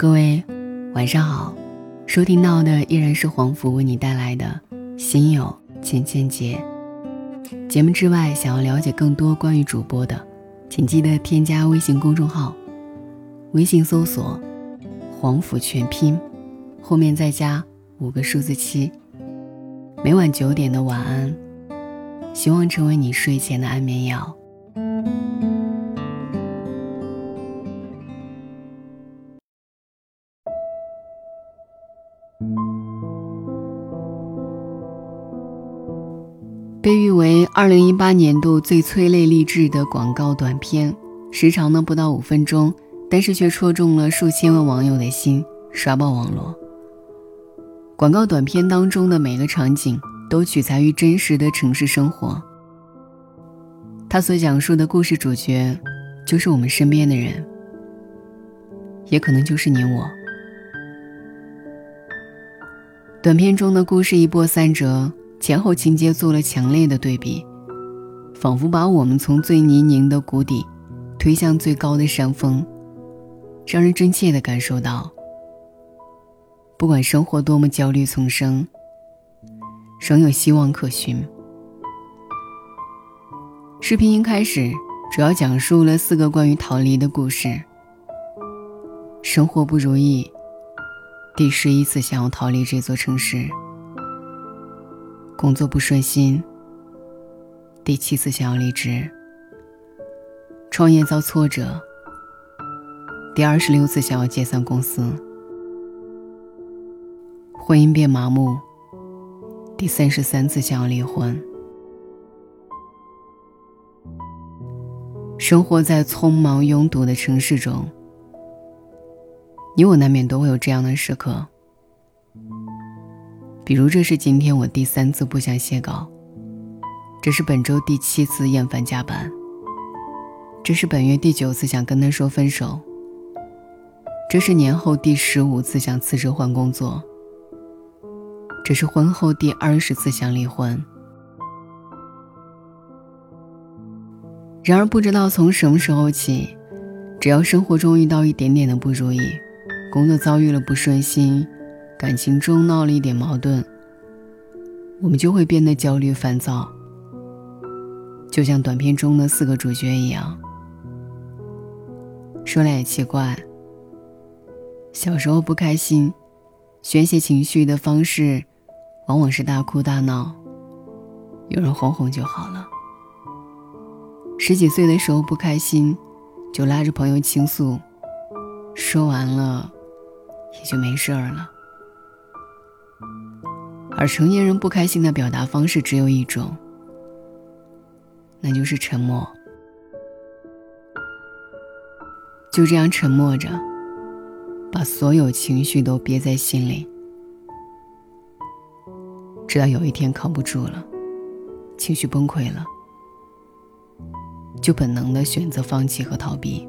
各位晚上好，收听到的依然是黄福为你带来的《心有千千结》。节目之外，想要了解更多关于主播的，请记得添加微信公众号，微信搜索“黄福全拼”，后面再加五个数字七。每晚九点的晚安，希望成为你睡前的安眠药。二零一八年度最催泪励志的广告短片，时长呢不到五分钟，但是却戳中了数千万网友的心，刷爆网络。广告短片当中的每个场景都取材于真实的城市生活，他所讲述的故事主角，就是我们身边的人，也可能就是你我。短片中的故事一波三折。前后情节做了强烈的对比，仿佛把我们从最泥泞的谷底推向最高的山峰，让人真切地感受到，不管生活多么焦虑丛生，仍有希望可寻。视频一开始主要讲述了四个关于逃离的故事：生活不如意，第十一次想要逃离这座城市。工作不顺心，第七次想要离职；创业遭挫折，第二十六次想要解散公司；婚姻变麻木，第三十三次想要离婚。生活在匆忙拥堵的城市中，你我难免都会有这样的时刻。比如，这是今天我第三次不想写稿，这是本周第七次厌烦加班，这是本月第九次想跟他说分手，这是年后第十五次想辞职换工作，这是婚后第二十次想离婚。然而，不知道从什么时候起，只要生活中遇到一点点的不如意，工作遭遇了不顺心。感情中闹了一点矛盾，我们就会变得焦虑烦躁，就像短片中的四个主角一样。说来也奇怪，小时候不开心，宣泄情绪的方式，往往是大哭大闹，有人哄哄就好了。十几岁的时候不开心，就拉着朋友倾诉，说完了，也就没事儿了。而成年人不开心的表达方式只有一种，那就是沉默。就这样沉默着，把所有情绪都憋在心里，直到有一天扛不住了，情绪崩溃了，就本能的选择放弃和逃避。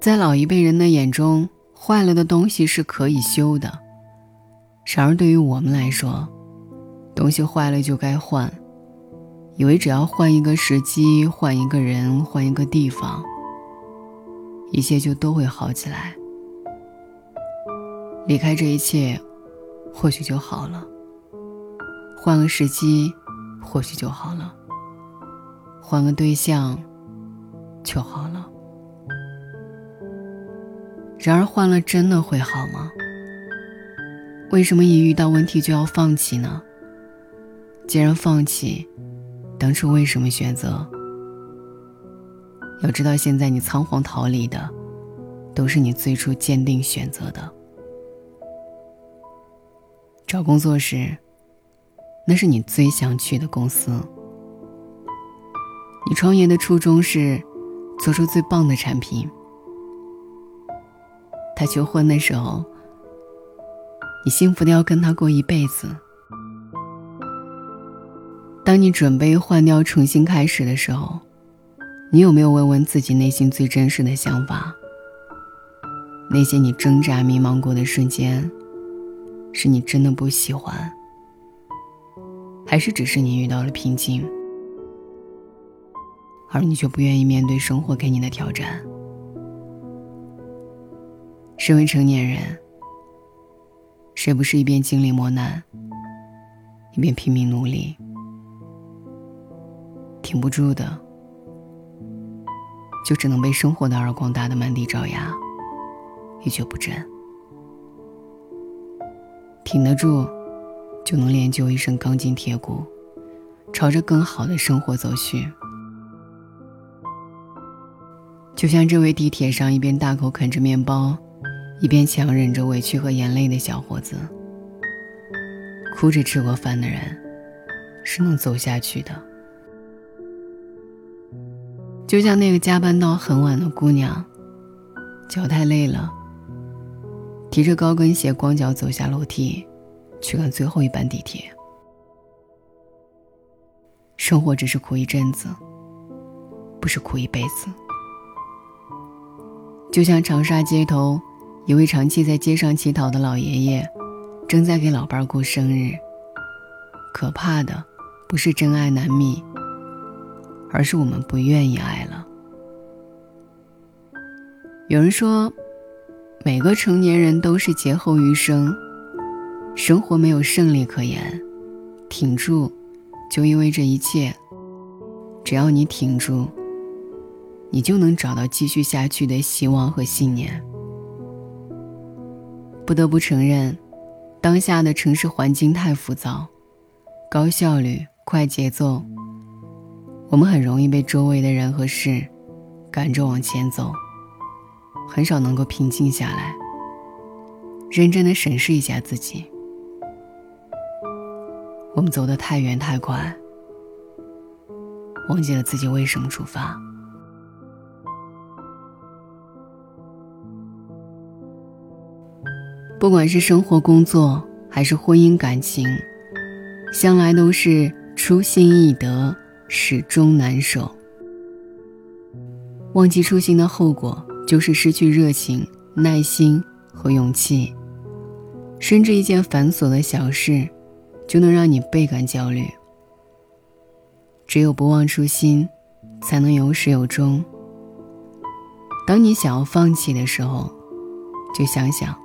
在老一辈人的眼中，坏了的东西是可以修的。然而，对于我们来说，东西坏了就该换，以为只要换一个时机、换一个人、换一个地方，一切就都会好起来。离开这一切，或许就好了；换个时机，或许就好了；换个对象，就好了。然而，换了真的会好吗？为什么一遇到问题就要放弃呢？既然放弃，当初为什么选择？要知道，现在你仓皇逃离的，都是你最初坚定选择的。找工作时，那是你最想去的公司。你创业的初衷是做出最棒的产品。他求婚的时候。你幸福的要跟他过一辈子。当你准备换掉、重新开始的时候，你有没有问问自己内心最真实的想法？那些你挣扎、迷茫过的瞬间，是你真的不喜欢，还是只是你遇到了瓶颈，而你却不愿意面对生活给你的挑战？身为成年人，谁不是一边经历磨难，一边拼命努力？挺不住的，就只能被生活的耳光打得满地找牙，一蹶不振。挺得住，就能练就一身钢筋铁骨，朝着更好的生活走去。就像这位地铁上一边大口啃着面包，一边强忍着委屈和眼泪的小伙子，哭着吃过饭的人，是能走下去的。就像那个加班到很晚的姑娘，脚太累了，提着高跟鞋光脚走下楼梯，去赶最后一班地铁。生活只是苦一阵子，不是苦一辈子。就像长沙街头，一位长期在街上乞讨的老爷爷，正在给老伴儿过生日。可怕的，不是真爱难觅。而是我们不愿意爱了。有人说，每个成年人都是劫后余生，生活没有胜利可言，挺住，就意味着一切。只要你挺住，你就能找到继续下去的希望和信念。不得不承认，当下的城市环境太浮躁，高效率、快节奏。我们很容易被周围的人和事赶着往前走，很少能够平静下来，认真的审视一下自己。我们走得太远太快，忘记了自己为什么出发。不管是生活、工作，还是婚姻、感情，向来都是初心易得。始终难守。忘记初心的后果，就是失去热情、耐心和勇气。甚至一件繁琐的小事，就能让你倍感焦虑。只有不忘初心，才能有始有终。当你想要放弃的时候，就想想，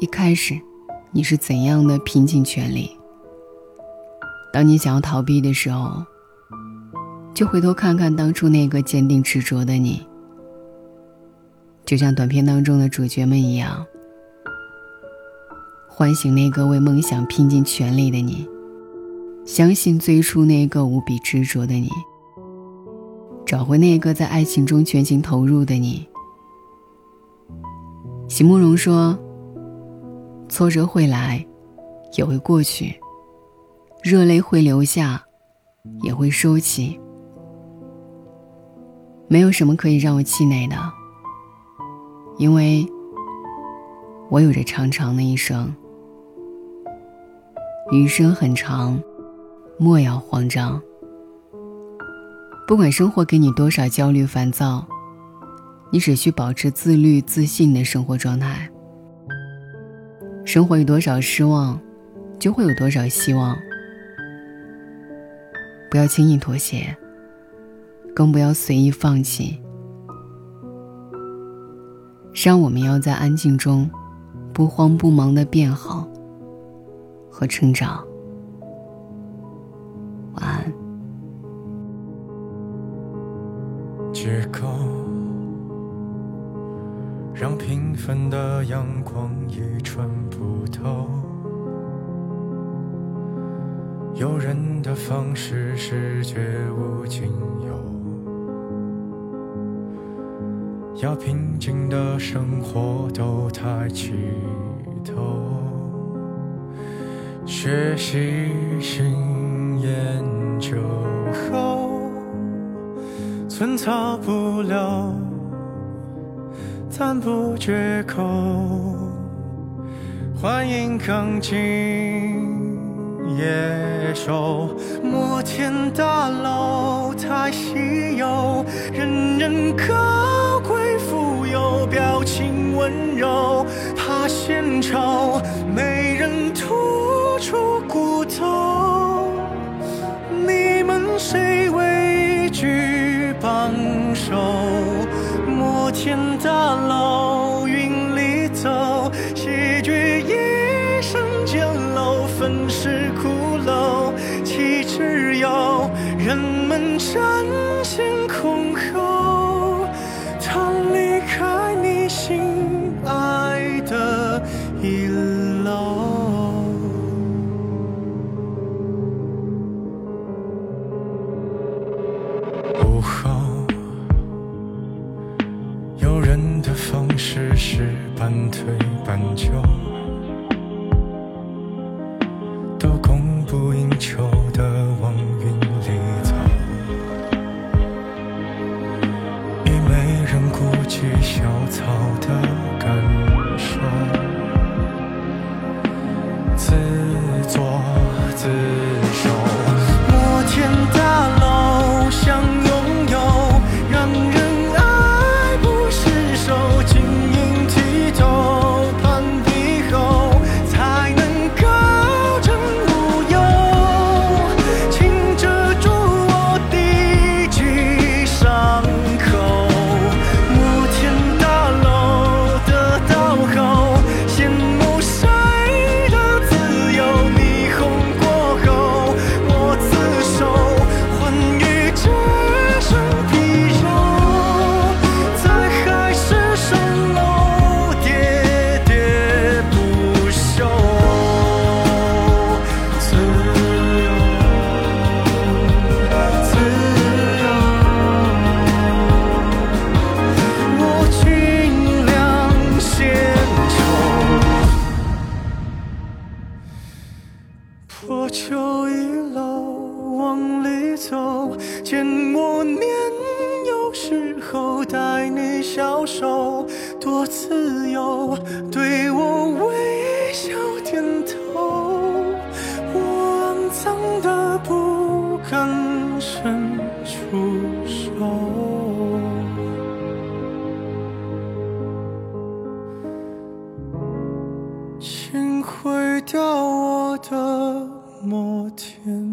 一开始你是怎样的拼尽全力。当你想要逃避的时候，就回头看看当初那个坚定执着的你，就像短片当中的主角们一样，唤醒那个为梦想拼尽全力的你，相信最初那个无比执着的你，找回那个在爱情中全情投入的你。席慕容说：“挫折会来，也会过去；热泪会流下，也会收起。”没有什么可以让我气馁的，因为我有着长长的一生。余生很长，莫要慌张。不管生活给你多少焦虑烦躁，你只需保持自律自信的生活状态。生活有多少失望，就会有多少希望。不要轻易妥协。更不要随意放弃，让我们要在安静中，不慌不忙的变好和成长。诱人的方式是绝无仅有。要平静的生活都抬起头，学习新研究后，寸草不留，赞不绝口，欢迎刚进野兽，摩天大楼太稀有，人人高贵富有。表情温柔，怕献丑，没人吐出骨头。你们谁畏惧榜首？摩天大一楼往里走，见我年幼时候，带你小手多自由，对我微笑点头，我肮脏的不敢伸出手，请毁掉我的。摩天。